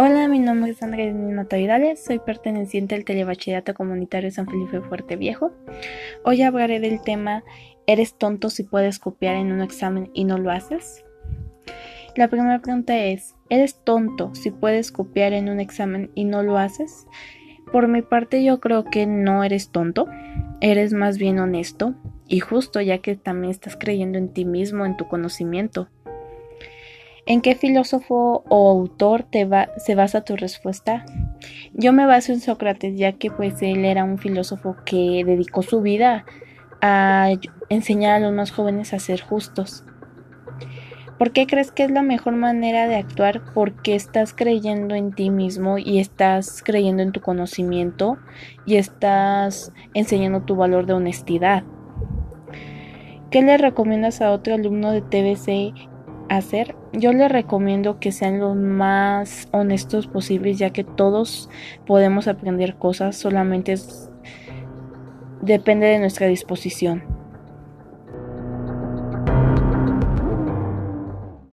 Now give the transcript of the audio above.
Hola, mi nombre es Andrés Natavidales, soy perteneciente al Telebachillerato Comunitario San Felipe Fuerte Viejo. Hoy hablaré del tema ¿Eres tonto si puedes copiar en un examen y no lo haces? La primera pregunta es ¿Eres tonto si puedes copiar en un examen y no lo haces? Por mi parte yo creo que no eres tonto, eres más bien honesto y justo ya que también estás creyendo en ti mismo, en tu conocimiento. ¿En qué filósofo o autor te va, se basa tu respuesta? Yo me baso en Sócrates, ya que pues él era un filósofo que dedicó su vida a enseñar a los más jóvenes a ser justos. ¿Por qué crees que es la mejor manera de actuar? Porque estás creyendo en ti mismo y estás creyendo en tu conocimiento y estás enseñando tu valor de honestidad. ¿Qué le recomiendas a otro alumno de TBC hacer, yo les recomiendo que sean los más honestos posibles, ya que todos podemos aprender cosas, solamente depende de nuestra disposición.